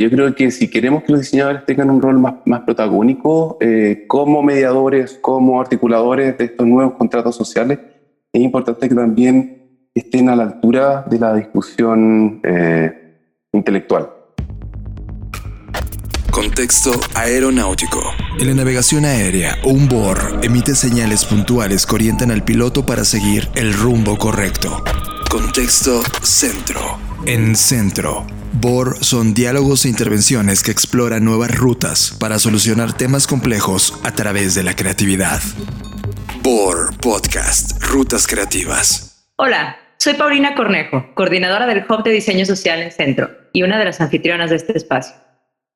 Yo creo que si queremos que los diseñadores tengan un rol más, más protagónico eh, como mediadores, como articuladores de estos nuevos contratos sociales, es importante que también estén a la altura de la discusión eh, intelectual. Contexto aeronáutico. En la navegación aérea, un BOR emite señales puntuales que orientan al piloto para seguir el rumbo correcto. Contexto centro. En centro, BOR son diálogos e intervenciones que exploran nuevas rutas para solucionar temas complejos a través de la creatividad. BOR Podcast, Rutas Creativas. Hola, soy Paulina Cornejo, coordinadora del Hub de Diseño Social en Centro y una de las anfitrionas de este espacio.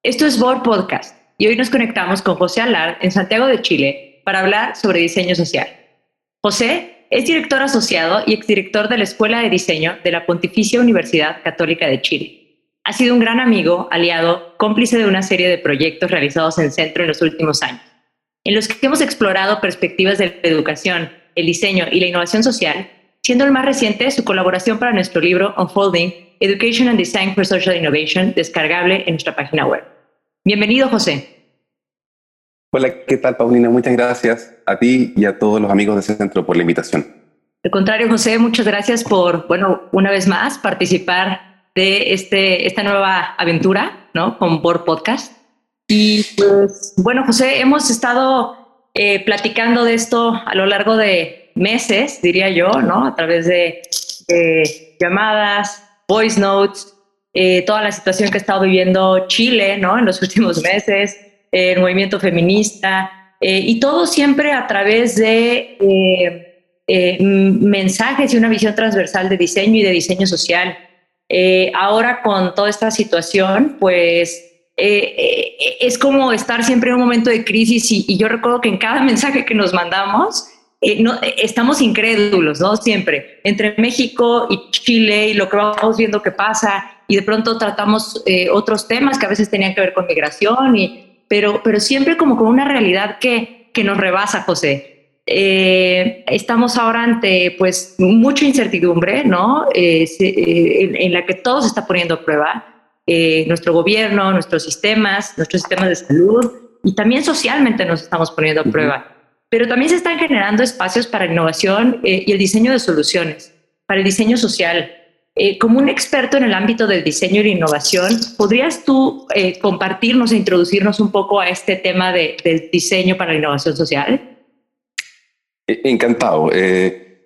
Esto es BOR Podcast y hoy nos conectamos con José Alard en Santiago de Chile para hablar sobre diseño social. José es director asociado y exdirector de la Escuela de Diseño de la Pontificia Universidad Católica de Chile. Ha sido un gran amigo, aliado, cómplice de una serie de proyectos realizados en Centro en los últimos años, en los que hemos explorado perspectivas de la educación, el diseño y la innovación social, siendo el más reciente su colaboración para nuestro libro Unfolding Education and Design for Social Innovation, descargable en nuestra página web. Bienvenido, José. Hola, ¿qué tal, Paulina? Muchas gracias a ti y a todos los amigos de ese centro por la invitación. Al contrario, José, muchas gracias por, bueno, una vez más participar de este, esta nueva aventura, ¿no? Con Board Podcast. Y pues, bueno, José, hemos estado eh, platicando de esto a lo largo de meses, diría yo, ¿no? A través de, llamadas, voice notes, eh, toda la situación que ha estado viviendo Chile ¿no? en los últimos meses, el movimiento feminista, eh, y todo siempre a través de eh, mensajes y una visión transversal de diseño y de diseño social. ahora con toda esta situación, pues es como estar siempre en un momento de crisis y, y yo recuerdo que en cada mensaje que nos mandamos, eh, no, estamos incrédulos, ¿no? Siempre, entre México y Chile y lo que vamos viendo que pasa, y de pronto tratamos eh, otros temas que a veces tenían que ver con migración, y, pero, pero siempre como con una realidad que, que nos rebasa, José. Eh, estamos ahora ante pues mucha incertidumbre, ¿no? En, en, la que todo se está poniendo a prueba, nuestro gobierno, nuestros sistemas, nuestros sistemas de salud, y también socialmente nos estamos poniendo a prueba pero también se están generando espacios para innovación eh, y el diseño de soluciones, para el diseño social. Eh, como un experto en el ámbito del diseño y la innovación, ¿podrías tú eh, compartirnos e introducirnos un poco a este tema de, del diseño para la innovación social? Encantado. en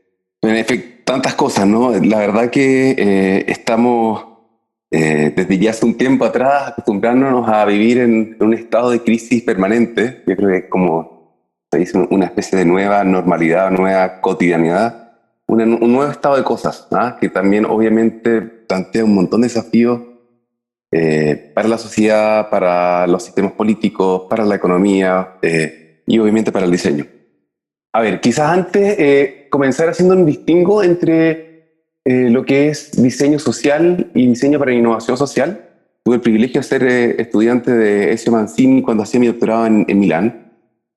efecto, tantas cosas, ¿no? La verdad que estamos desde ya hace un tiempo atrás acostumbrándonos a vivir en, un estado de crisis permanente. Yo creo que como se dice una especie de nueva normalidad, nueva cotidianidad, un, nuevo estado de cosas, ¿ah? que también obviamente plantea un montón de desafíos eh, para la sociedad, para los sistemas políticos, para la economía eh, y obviamente para el diseño. A ver, quizás antes eh, comenzar haciendo un distingo entre lo que es diseño social y diseño para innovación social. Tuve el privilegio de ser estudiante de Ezio Mancini cuando hacía mi doctorado en, en Milán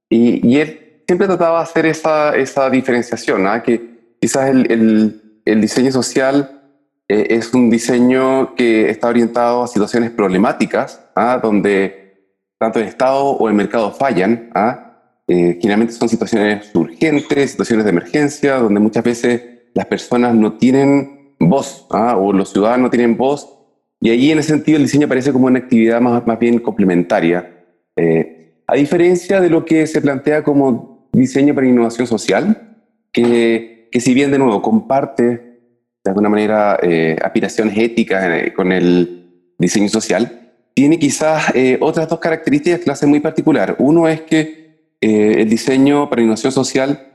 y, él siempre trataba de hacer esa, esa diferenciación, ¿ah? que quizás el, el, diseño social eh, es un diseño que está orientado a situaciones problemáticas, ¿ah? donde tanto el Estado o el mercado fallan. ¿ah? Eh, generalmente son situaciones urgentes, situaciones de emergencia, donde muchas veces las personas no tienen voz o los ciudadanos no tienen voz. Y ahí en ese sentido el diseño parece como una actividad más, más bien complementaria. Eh, a diferencia de lo que se plantea como diseño para innovación social, que, que si bien de nuevo comparte de alguna manera eh, aspiraciones éticas eh, con el diseño social, tiene quizás eh, otras dos características que lo hacen muy particular. Uno es que el diseño para innovación social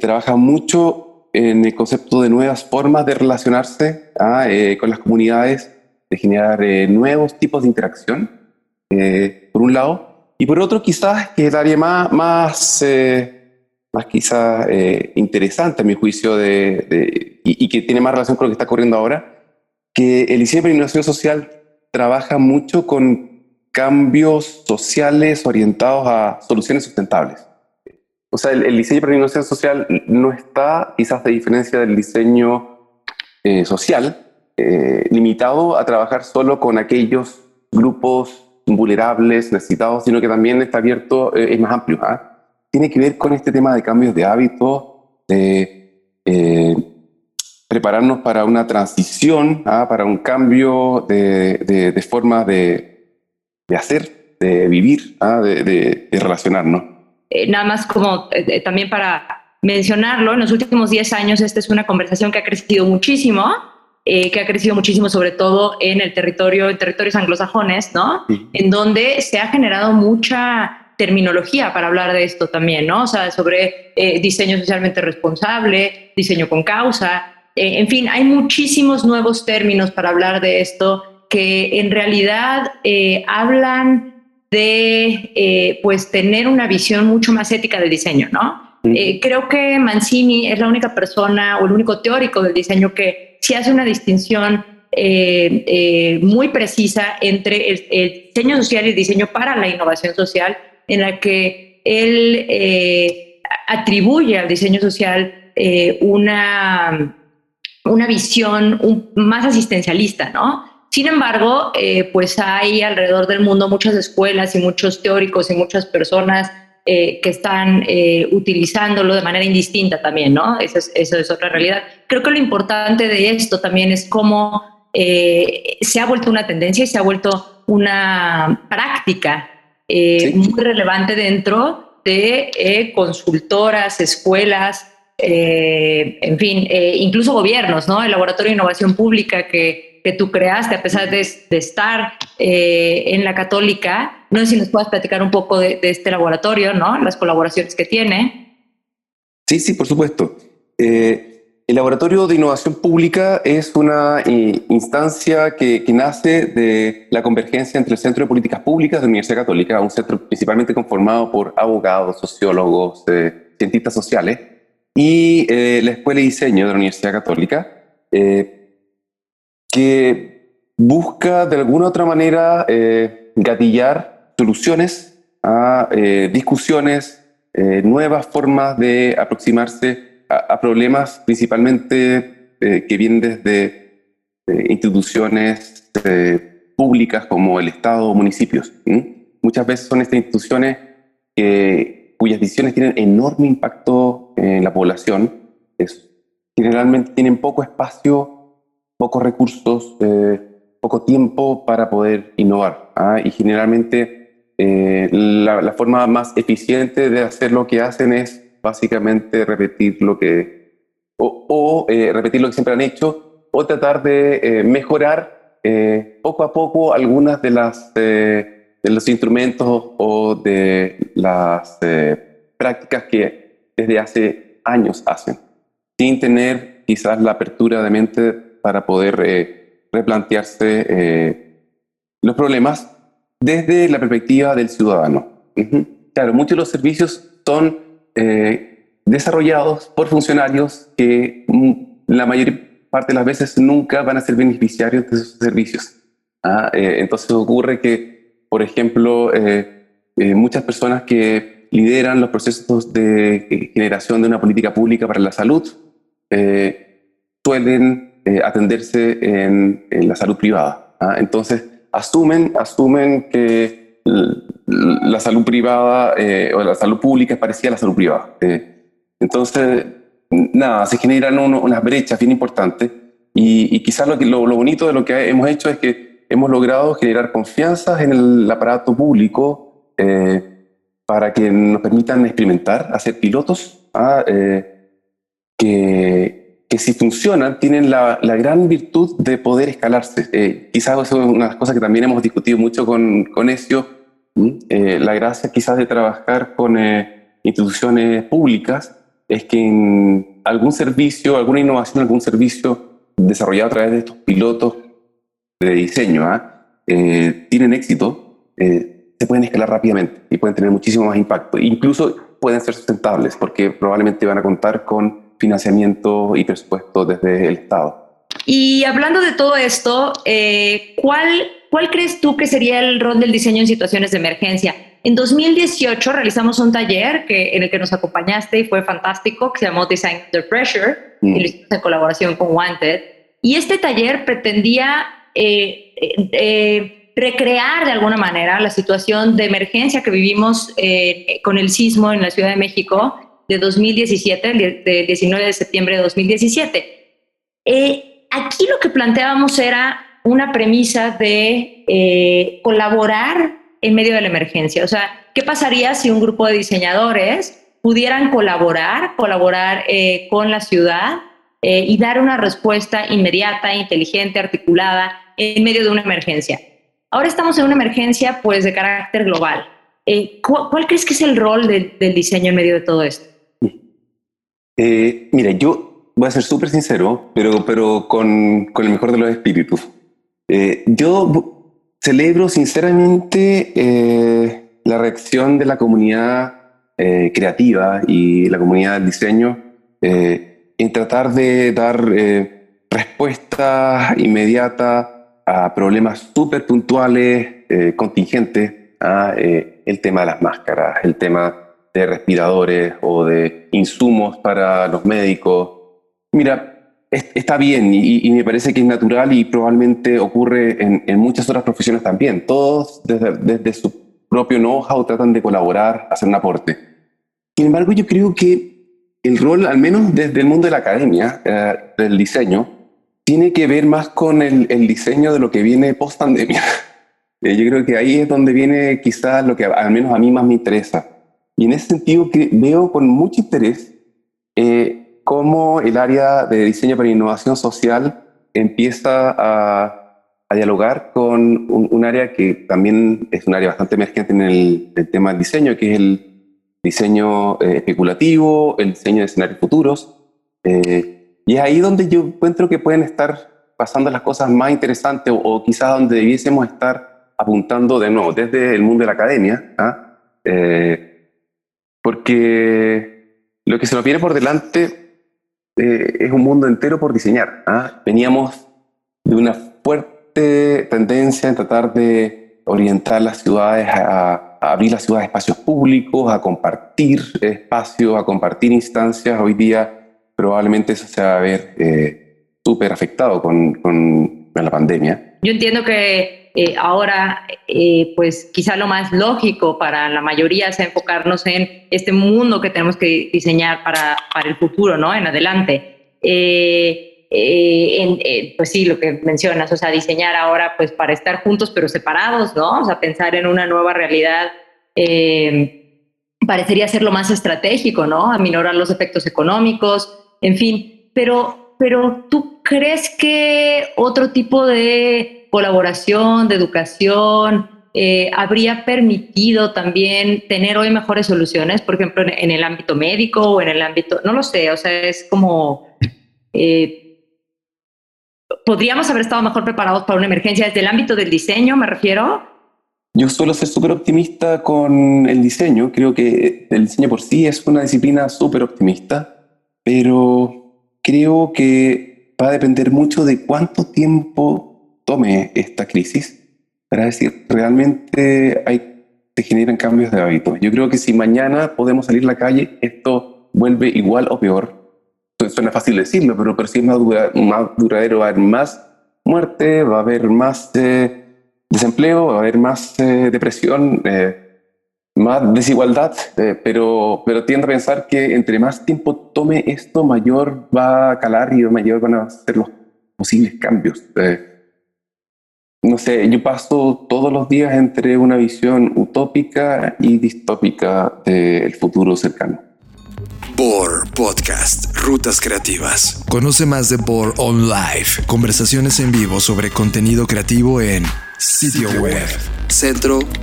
trabaja mucho en el concepto de nuevas formas de relacionarse ¿ah? con las comunidades, de generar nuevos tipos de interacción, por un lado, y por otro, quizás, que es el área más, eh, más quizás eh, interesante, a mi juicio, de, y, que tiene más relación con lo que está ocurriendo ahora, que el diseño para innovación social trabaja mucho con cambios sociales orientados a soluciones sustentables. O sea, el, diseño para innovación social no está, quizás de diferencia del diseño eh, social, limitado a trabajar solo con aquellos grupos vulnerables, necesitados, sino que también está abierto, eh, es más amplio. ¿ah? Tiene que ver con este tema de cambios de hábitos, de eh, prepararnos para una transición, ¿ah? para un cambio de, de, forma de, de, hacer, de vivir, ¿ah? de, relacionarnos. Eh, nada más como también para mencionarlo, en los últimos 10 años esta es una conversación que ha crecido muchísimo eh, que ha crecido muchísimo, sobre todo en el territorio, en territorios anglosajones, ¿no? En donde se ha generado mucha terminología para hablar de esto también, ¿no? O sea, sobre eh, diseño socialmente responsable, diseño con causa, eh, en fin, hay muchísimos nuevos términos para hablar de esto que en realidad hablan de, pues, tener una visión mucho más ética del diseño, ¿no? creo que Mancini es la única persona o el único teórico del diseño que sí hace una distinción eh, eh, muy precisa entre el, diseño social y el diseño para la innovación social, en la que él eh, atribuye al diseño social una, una visión más asistencialista, ¿no? Sin embargo, pues hay alrededor del mundo muchas escuelas y muchos teóricos y muchas personas eh, que están eh, utilizándolo de manera indistinta también, ¿no? Eso es, es, otra realidad. Creo que lo importante de esto también es cómo eh, se ha vuelto una tendencia y se ha vuelto una práctica muy relevante dentro de consultoras, escuelas, en fin, incluso gobiernos, ¿no? El Laboratorio de Innovación Pública que que tú creaste, a pesar de, estar eh, en la católica. No sé si nos puedas platicar un poco de, este laboratorio, ¿no? Las colaboraciones que tiene. Sí, sí, por supuesto. Eh, el Laboratorio de Innovación Pública es una eh, instancia que, nace de la convergencia entre el Centro de Políticas Públicas de la Universidad Católica, un centro principalmente conformado por abogados, sociólogos, cientistas sociales, y la Escuela de Diseño de la Universidad Católica que busca de alguna u otra manera eh, gatillar soluciones a eh, discusiones, eh, nuevas formas de aproximarse a, problemas principalmente que vienen desde instituciones públicas como el Estado o municipios. Muchas veces son estas instituciones cuyas decisiones tienen enorme impacto en la población, generalmente tienen poco espacio pocos recursos, eh, poco tiempo para poder innovar. ¿ah? Y generalmente eh, la, forma más eficiente de hacer lo que hacen es básicamente repetir lo que, o, eh, repetir lo que siempre han hecho, o tratar de mejorar poco a poco algunas de las de los instrumentos o de las prácticas que desde hace años hacen, sin tener quizás la apertura de mente para poder eh, replantearse eh, los problemas desde la perspectiva del ciudadano. Claro, muchos de los servicios son eh, desarrollados por funcionarios que mm, la mayor parte de las veces nunca van a ser beneficiarios de esos servicios. ¿ah? entonces ocurre que, por ejemplo, muchas personas que lideran los procesos de generación de una política pública para la salud suelen eh, atenderse en, la salud privada. ¿ah? Entonces, asumen, asumen que la salud privada eh, o la salud pública es parecida a la salud privada. Eh. entonces, nada, se generan unas brechas bien importantes y, quizás lo, lo, lo, bonito de lo que hemos hecho es que hemos logrado generar confianza en el aparato público para que nos permitan experimentar, hacer pilotos ¿ah? que, que si funcionan tienen la, la gran virtud de poder escalarse. Eh, quizás eso es una de las cosas que también hemos discutido mucho con, con Ezio, eh, la gracia quizás de trabajar con eh, instituciones públicas es que en algún servicio, alguna innovación, algún servicio desarrollado a través de estos pilotos de diseño ¿ah? tienen éxito, se pueden escalar rápidamente y pueden tener muchísimo más impacto. Incluso pueden ser sustentables porque probablemente van a contar con financiamiento y presupuesto desde el Estado. Y hablando de todo esto, eh, ¿cuál, ¿cuál crees tú que sería el rol del diseño en situaciones de emergencia? En 2018 realizamos un taller que, en el que nos acompañaste y fue fantástico, que se llamó Design Under Pressure, mm. y lo hicimos en colaboración con Wanted. Y este taller pretendía eh, eh, recrear de alguna manera la situación de emergencia que vivimos eh, con el sismo en la Ciudad de México de 2017, del 19 de septiembre de 2017. Eh, aquí lo que planteábamos era una premisa de eh, colaborar en medio de la emergencia. O sea, ¿qué pasaría si un grupo de diseñadores pudieran colaborar, colaborar con la ciudad y dar una respuesta inmediata, inteligente, articulada en medio de una emergencia? Ahora estamos en una emergencia pues de carácter global. Eh, ¿cuál, crees que es el rol del diseño en medio de todo esto? Eh, mira, yo voy a ser súper sincero, pero, pero con, con, el mejor de los espíritus. Eh, yo celebro sinceramente eh, la reacción de la comunidad creativa y la comunidad del diseño en tratar de dar respuestas inmediatas a problemas súper puntuales, eh, contingentes, a eh, el tema de las máscaras, el tema de respiradores o de insumos para los médicos. Mira, está bien y, me parece que es natural y probablemente ocurre en, muchas otras profesiones también. Todos desde, desde su propio know-how tratan de colaborar, hacer un aporte. Sin embargo, yo creo que el rol, al menos desde el mundo de la academia, eh, del diseño, tiene que ver más con el, diseño de lo que viene post pandemia. Eh, yo creo que ahí es donde viene quizás lo que al menos a mí más me interesa. Y en ese sentido que veo con mucho interés eh, cómo el área de diseño para innovación social empieza a, dialogar con un, área que también es un área bastante emergente en el, tema del diseño, que es el diseño eh, especulativo, el diseño de escenarios futuros. Y es ahí donde yo encuentro que pueden estar pasando las cosas más interesantes o, quizás donde debiésemos estar apuntando de nuevo desde el mundo de la academia, ¿ah? eh, porque lo que se nos viene por delante eh, es un mundo entero por diseñar. ¿ah? Veníamos de una fuerte tendencia en tratar de orientar las ciudades a, a abrir las ciudades a espacios públicos, a compartir espacios, a compartir instancias. Hoy día probablemente eso se va a ver eh, súper afectado con, con, la pandemia. Yo entiendo que eh, ahora, eh, pues quizá lo más lógico para la mayoría es enfocarnos en este mundo que tenemos que diseñar para, para el futuro, ¿no? En adelante. En, pues sí, lo que mencionas, o sea, diseñar ahora pues para estar juntos pero separados, ¿no? O sea, pensar en una nueva realidad parecería ser lo más estratégico, ¿no? Aminorar los efectos económicos, en fin, pero, pero ¿tú crees que otro tipo de colaboración, de educación, eh, habría permitido también tener hoy mejores soluciones, por ejemplo, en, el ámbito médico o en el ámbito, no lo sé, o sea, es como, eh, podríamos haber estado mejor preparados para una emergencia desde el ámbito del diseño, me refiero. Yo suelo ser súper optimista con el diseño, creo que el diseño por sí es una disciplina súper optimista pero creo que va a depender mucho de cuánto tiempo tome esta crisis para decir realmente hay, se generan cambios de hábitos. Yo creo que si mañana podemos salir a la calle, esto vuelve igual o peor. Suena fácil decirlo, pero, pero si es más, duradero, va a haber más muerte, va a haber más eh, desempleo, va a haber más eh, depresión. Eh, más desigualdad, eh, pero, pero tiendo a pensar que entre más tiempo tome esto, mayor va a calar y mayor van a ser los posibles cambios. No sé, yo paso todos los días entre una visión utópica y distópica del futuro cercano. BOR Podcast, Rutas Creativas. Conoce más de BOR On Live, conversaciones en vivo sobre contenido creativo en sitio web. centro.edu.mx,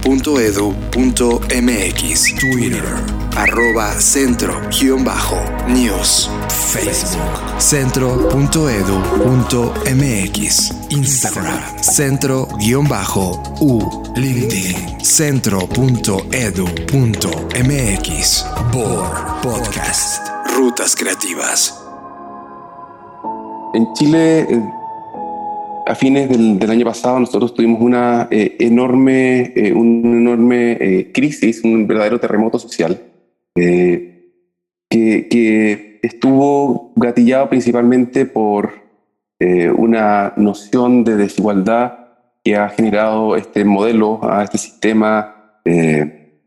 Twitter, arroba centro-news, Facebook, centro.edu.mx, Instagram, centro-u, LinkedIn, centro.edu.mx, BOR Podcast, Rutas Creativas. En Chile, eh, a fines del, año pasado nosotros tuvimos una eh, enorme, eh, una enorme eh, crisis, un verdadero terremoto social, que, que, estuvo gatillado principalmente por una noción de desigualdad que ha generado este modelo, a este sistema, eh,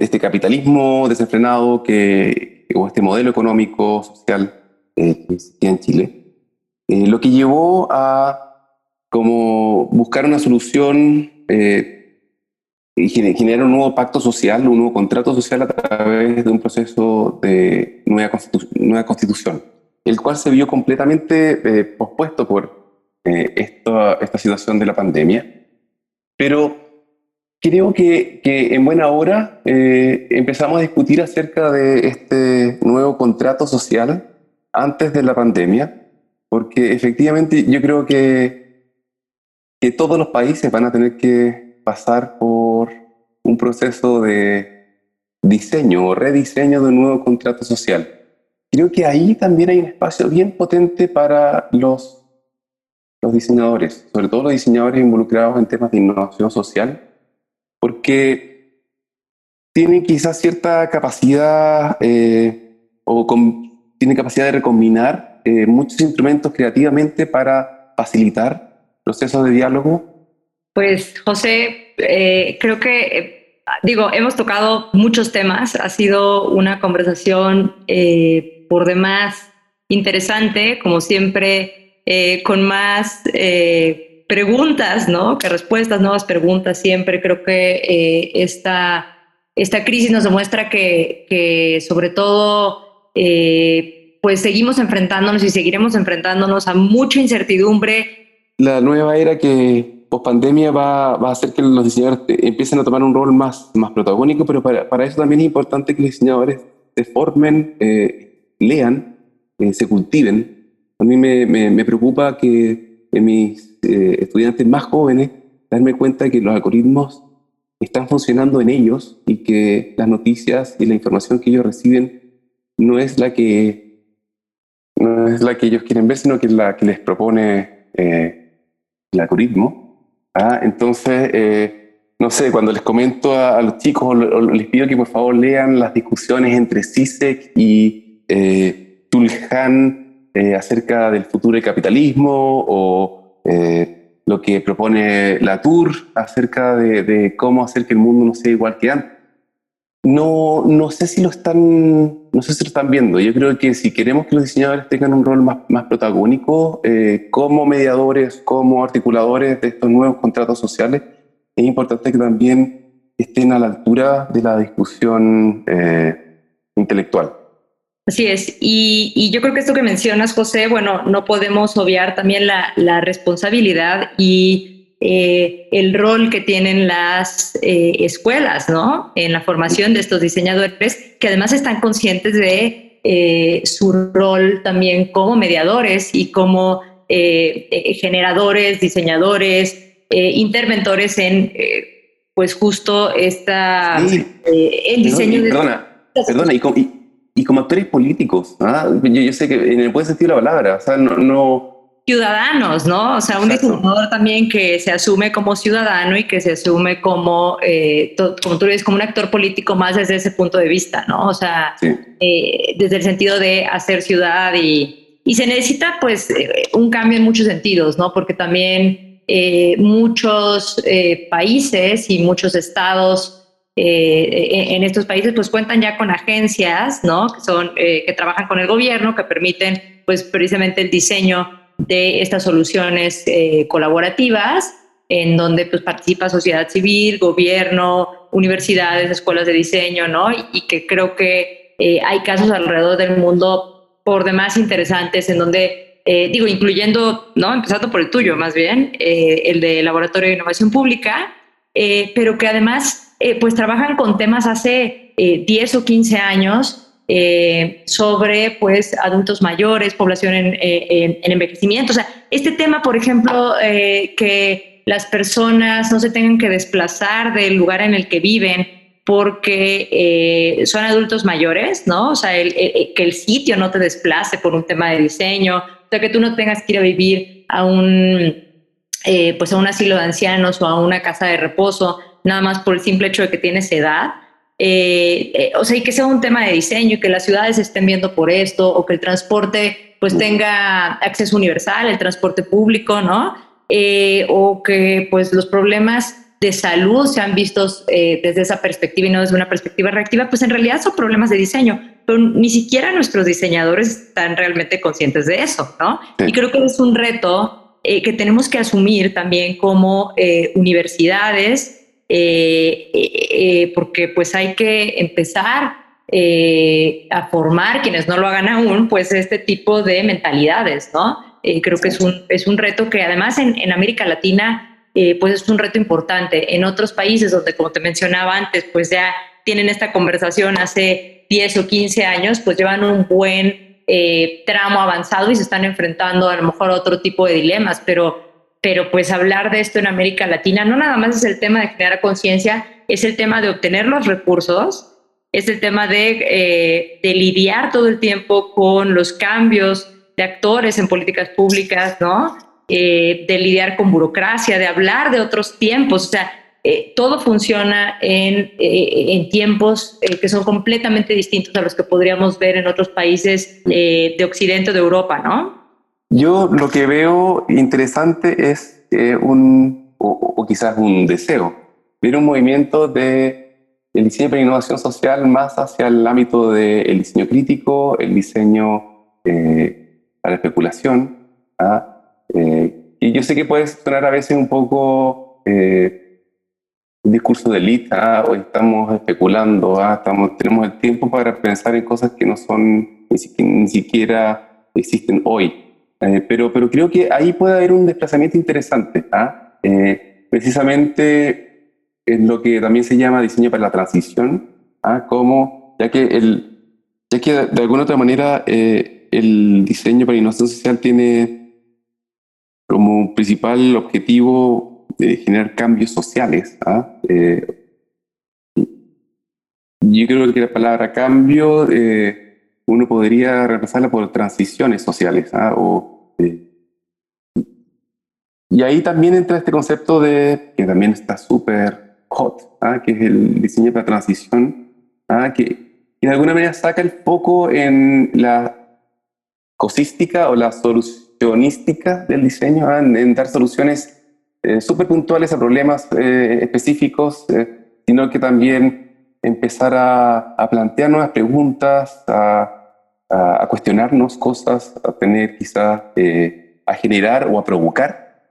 este capitalismo desenfrenado que, o este modelo económico, social eh, que existía en Chile, eh, lo que llevó a como buscar una solución y generar un nuevo pacto social, un nuevo contrato social a través de un proceso de nueva, constitución, el cual se vio completamente pospuesto por eh, esta, situación de la pandemia. Pero creo que, en buena hora eh, empezamos a discutir acerca de este nuevo contrato social antes de la pandemia, porque efectivamente yo creo que, que todos los países van a tener que pasar por un proceso de diseño o rediseño de un nuevo contrato social. Creo que ahí también hay un espacio bien potente para los los diseñadores, sobre todo los diseñadores involucrados en temas de innovación social, porque tienen quizás cierta capacidad eh, o tienen capacidad de recombinar eh, muchos instrumentos creativamente para facilitar procesos de diálogo. Pues José, eh, creo que, digo, hemos tocado muchos temas, ha sido una conversación por demás interesante, como siempre eh, con más eh, preguntas, ¿no? Que respuestas, nuevas preguntas siempre. Creo que eh, esta, esta crisis nos demuestra que, que sobre todo, pues seguimos enfrentándonos y seguiremos enfrentándonos a mucha incertidumbre. La nueva era que post pandemia va, va, a hacer que los diseñadores empiecen a tomar un rol más, más protagónico, pero para, para eso también es importante que los diseñadores se formen, lean, se cultiven a mí me, me, preocupa que en mis eh, estudiantes más jóvenes darme cuenta que los algoritmos están funcionando en ellos y que las noticias y la información que ellos reciben no es la que, es la que ellos quieren ver, sino que es la que les propone eh, el algoritmo. ¿ah? Entonces, eh, no sé, cuando les comento a, los chicos o, les pido que por favor lean las discusiones entre CISEC y eh, Tulhan eh, acerca del futuro del capitalismo o eh, lo que propone la Tour acerca de, cómo hacer que el mundo no sea igual que antes. No, no sé si lo están, no sé si lo están viendo. Yo creo que si queremos que los diseñadores tengan un rol más, más protagónico eh, como mediadores, como articuladores de estos nuevos contratos sociales, es importante que también estén a la altura de la discusión intelectual. Así es. Y, yo creo que esto que mencionas, José, bueno, no podemos obviar también la, responsabilidad y eh, el rol que tienen las eh, escuelas, ¿no? En la formación de estos diseñadores, que además están conscientes de eh, su rol también como mediadores y como generadores, diseñadores, interventores en, pues justo esta, el diseño de... Perdona, perdona, y, y como actores políticos. ¿ah? Yo, sé que en el buen sentido de la palabra, o sea, no, ciudadanos, ¿no? O sea, un diseñador también que se asume como ciudadano y que se asume como, eh, como tú dices, como un actor político más desde ese punto de vista, ¿no? O sea, eh, desde el sentido de hacer ciudad y, y se necesita pues eh, un cambio en muchos sentidos, ¿no? Porque también muchos países y muchos estados eh, en estos países pues cuentan ya con agencias, ¿no? Que son, eh, que trabajan con el gobierno, que permiten pues precisamente el diseño de estas soluciones eh, colaborativas, en donde pues participa sociedad civil, gobierno, universidades, escuelas de diseño, ¿no? Y, que creo que hay casos alrededor del mundo por demás interesantes en donde, digo, incluyendo, ¿no? Empezando por el tuyo más bien, el de Laboratorio de Innovación Pública, pero que además eh, pues trabajan con temas hace 10 eh, o 15 años eh, sobre pues adultos mayores, población en, envejecimiento. O sea, este tema, por ejemplo, que las personas no se tengan que desplazar del lugar en el que viven porque son adultos mayores, ¿no? O sea, que el sitio no te desplace por un tema de diseño, o sea, que tú no tengas que ir a vivir a un, pues a un asilo de ancianos o a una casa de reposo, nada más por el simple hecho de que tienes edad. Eh, eh, o sea, y que sea un tema de diseño y que las ciudades estén viendo por esto o que el transporte pues tenga acceso universal, el transporte público, ¿no? Eh, o que pues los problemas de salud se han visto eh, desde esa perspectiva y no desde una perspectiva reactiva, pues en realidad son problemas de diseño, pero ni siquiera nuestros diseñadores están realmente conscientes de eso, ¿no? Y creo que es un reto eh, que tenemos que asumir también como universidades, porque pues hay que empezar a formar, quienes no lo hagan aún, pues este tipo de mentalidades, ¿no? Eh, creo que es un, es un reto que además en, en América Latina eh, pues es un reto importante. En otros países donde, como te mencionaba antes, pues ya tienen esta conversación hace 10 o 15 años, pues llevan un buen eh, tramo avanzado y se están enfrentando a lo mejor a otro tipo de dilemas, pero, pero pues hablar de esto en América Latina no nada más es el tema de generar conciencia, es el tema de obtener los recursos, es el tema de, de lidiar todo el tiempo con los cambios de actores en políticas públicas, ¿no? Eh, de lidiar con burocracia, de hablar de otros tiempos, o sea, eh, todo funciona en, eh, en tiempos que son completamente distintos a los que podríamos ver en otros países de Occidente o de Europa, ¿no? Yo lo que veo interesante es un, o, quizás un deseo, ver un movimiento de el diseño para innovación social más hacia el ámbito del diseño crítico, el diseño a la especulación. ¿ah? Eh, y yo sé que puede sonar a veces un poco eh, un discurso de élite, ¿ah? hoy estamos especulando, ¿ah? estamos, tenemos el tiempo para pensar en cosas que no son, ni, siquiera existen hoy. Eh, pero, pero creo que ahí puede haber un desplazamiento interesante, precisamente en lo que también se llama diseño para la transición, como, ya que, el, ya que de alguna otra manera el diseño para innovación social tiene como principal objetivo de generar cambios sociales. ¿ah? Eh, yo creo que la palabra cambio eh, uno podría reemplazarla por transiciones sociales. ¿ah? Eh, y ahí también entra este concepto de, que también está súper hot, ¿ah? que es el diseño para transición, que de alguna manera saca el foco en la cosística o la solucionística del diseño, ¿ah? en, dar soluciones eh, súper puntuales a problemas eh, específicos, eh, sino que también empezar a, plantear nuevas preguntas, a, cuestionarnos cosas, a tener quizá, a generar o a provocar,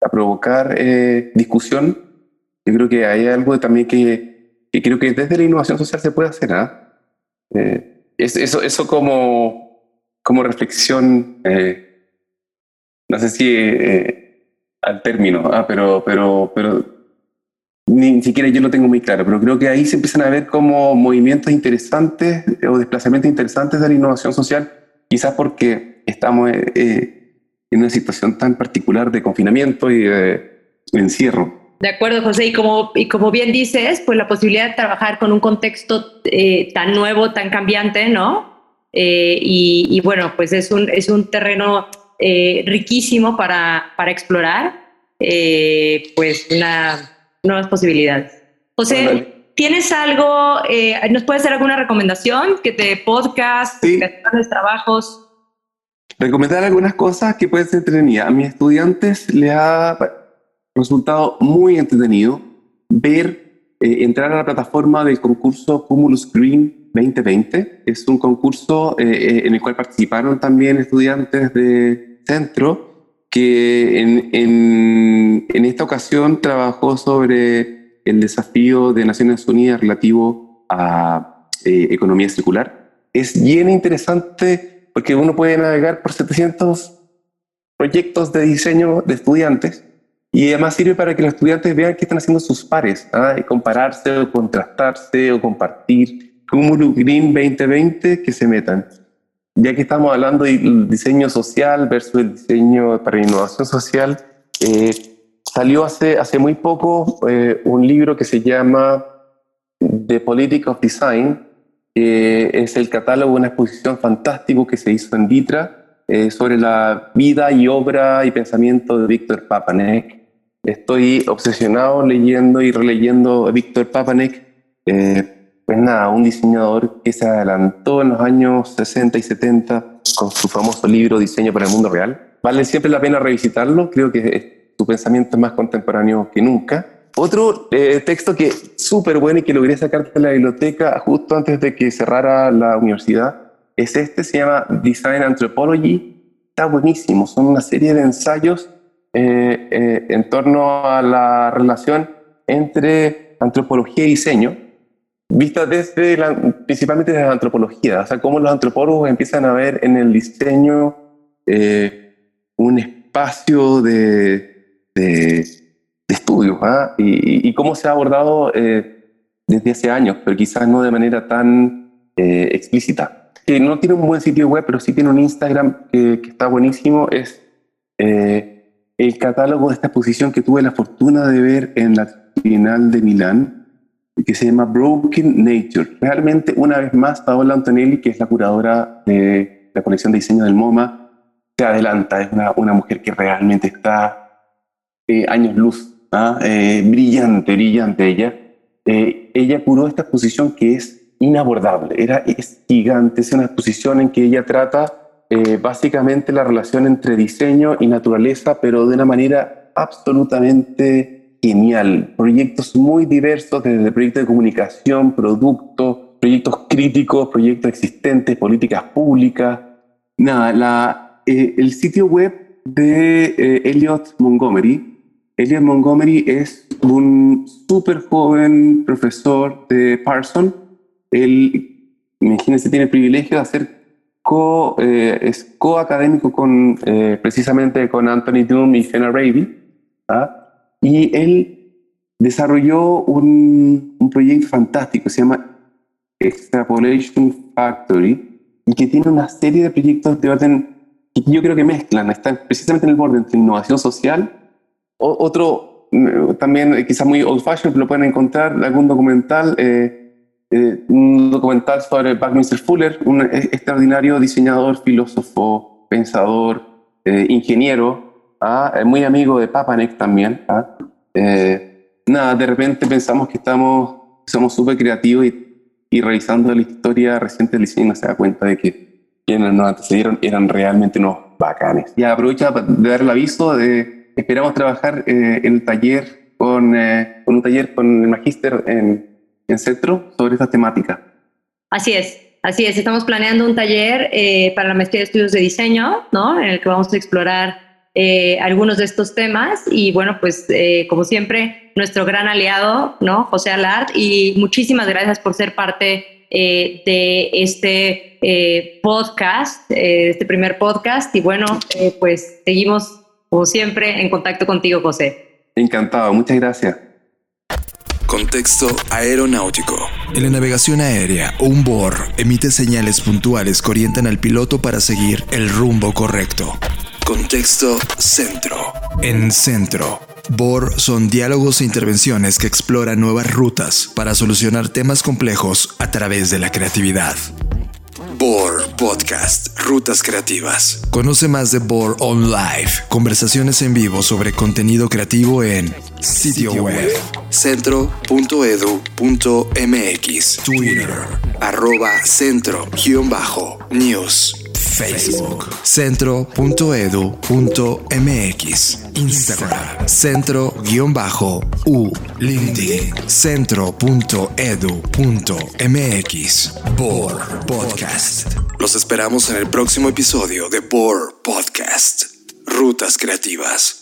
a provocar discusión. Yo creo que hay algo también que, que, creo que desde la innovación social se puede hacer. ¿ah? eso, eso como como reflexión, eh, no sé si eh, al término, ah, pero, pero, pero ni siquiera yo lo tengo muy claro, pero creo que ahí se empiezan a ver como movimientos interesantes o desplazamientos interesantes de la innovación social, quizás porque estamos eh, en una situación tan particular de confinamiento y de encierro. De acuerdo, José. Y como, y como bien dices, pues la posibilidad de trabajar con un contexto tan nuevo, tan cambiante, ¿no? Eh, y, bueno, pues es un, es un terreno eh, riquísimo para, para explorar, eh, pues una, nuevas posibilidades. José, ¿tienes algo, nos puedes hacer alguna recomendación que te podcast, sí. trabajos? Recomendar algunas cosas que pueden ser entretenidas. A mis estudiantes les ha resultado muy entretenido ver, entrar a la plataforma del concurso Cumulus Green 2020. Es un concurso eh, eh, en el cual participaron también estudiantes de centro que en, en, esta ocasión trabajó sobre el desafío de Naciones Unidas relativo a eh, economía circular. Es bien interesante porque uno puede navegar por 700 proyectos de diseño de estudiantes y además sirve para que los estudiantes vean qué están haciendo sus pares, ¿ah? compararse o contrastarse o compartir Cumulus Green 2020 que se metan. Ya que estamos hablando del diseño social versus el diseño para innovación social, eh, salió hace, hace muy poco eh, un libro que se llama The Politics of Design, que es el catálogo de una exposición fantástico que se hizo en Vitra eh, sobre la vida y obra y pensamiento de Víctor Papanek. Estoy obsesionado leyendo y releyendo a Víctor Papanek pues nada, un diseñador que se adelantó en los años 60 y 70 con su famoso libro Diseño para el Mundo Real. Vale siempre la pena revisitarlo, creo que su pensamiento es más contemporáneo que nunca. Otro eh, texto que súper bueno y que logré sacar de la biblioteca justo antes de que cerrara la universidad es este, se llama Design Anthropology. Está buenísimo, son una serie de ensayos eh, eh, en torno a la relación entre antropología y diseño, vista desde la, principalmente desde la antropología, o sea, cómo los antropólogos empiezan a ver en el diseño un espacio de, de estudios ¿ah? y, cómo se ha abordado eh, desde hace años, pero quizás no de manera tan eh, explícita. Que no tiene un buen sitio web, pero sí tiene un Instagram que, está buenísimo. Es eh, el catálogo de esta exposición que tuve la fortuna de ver en la Bienal de Milán, que se llama Broken Nature. Realmente, una vez más, Paola Antonelli, que es la curadora de la colección de diseño del MoMA, se adelanta. Es una, una mujer que realmente está años luz ¿ah? Eh, brillante, brillante ella. Eh, ella curó esta exposición que es inabordable, era, es gigante, es una exposición en que ella trata eh, básicamente la relación entre diseño y naturaleza, pero de una manera absolutamente genial. Proyectos muy diversos, desde proyectos de comunicación, productos, proyectos críticos, proyectos existentes, políticas públicas. Nada, la, el sitio web de Elliot Montgomery Elliot Montgomery es un súper joven profesor de Parson. Él, imagínense, tiene el privilegio de ser co, eh, es co-académico con, eh, precisamente con Anthony Doom y Fiona Raby. ¿ah? Y él desarrolló un, un proyecto fantástico, se llama Extrapolation Factory, y que tiene una serie de proyectos de orden que yo creo que mezclan, están precisamente en el borde entre innovación social otro, mm, también eh, quizá muy old fashioned, lo pueden encontrar, algún documental, eh, eh, un documental sobre Buckminster Fuller, un extraordinario diseñador, filósofo, pensador, ingeniero, ¿ah? muy amigo de Papanek también. ¿ah? nada, de repente pensamos que estamos, somos súper creativos y, y, revisando la historia reciente del diseño se da cuenta de que quienes nos antecedieron eran realmente unos bacanes. Y aprovecha de dar el aviso de esperamos trabajar eh, en el taller con, eh, con, un taller con el magíster en, en Centro sobre esta temática. Así es, así es. Estamos planeando un taller eh, para la maestría de estudios de diseño, ¿no? En el que vamos a explorar algunos de estos temas y bueno, pues como siempre, nuestro gran aliado, ¿no? José Alart y muchísimas gracias por ser parte de este podcast, este primer podcast y bueno, pues seguimos como siempre, en contacto contigo, José. Encantado, muchas gracias. Contexto aeronáutico. En la navegación aérea, un BOR emite señales puntuales que orientan al piloto para seguir el rumbo correcto. Contexto centro. En centro. BOR son diálogos e intervenciones que exploran nuevas rutas para solucionar temas complejos a través de la creatividad. BOR Podcast, Rutas Creativas. Conoce más de BOR On Live, conversaciones en vivo sobre contenido creativo en sitio web centro.edu.mx, Twitter, arroba centro-news. Facebook, centro.edu.mx, Instagram, centro-u, LinkedIn, centro.edu.mx, BOR Podcast. Los esperamos en el próximo episodio de BOR Podcast, Rutas Creativas.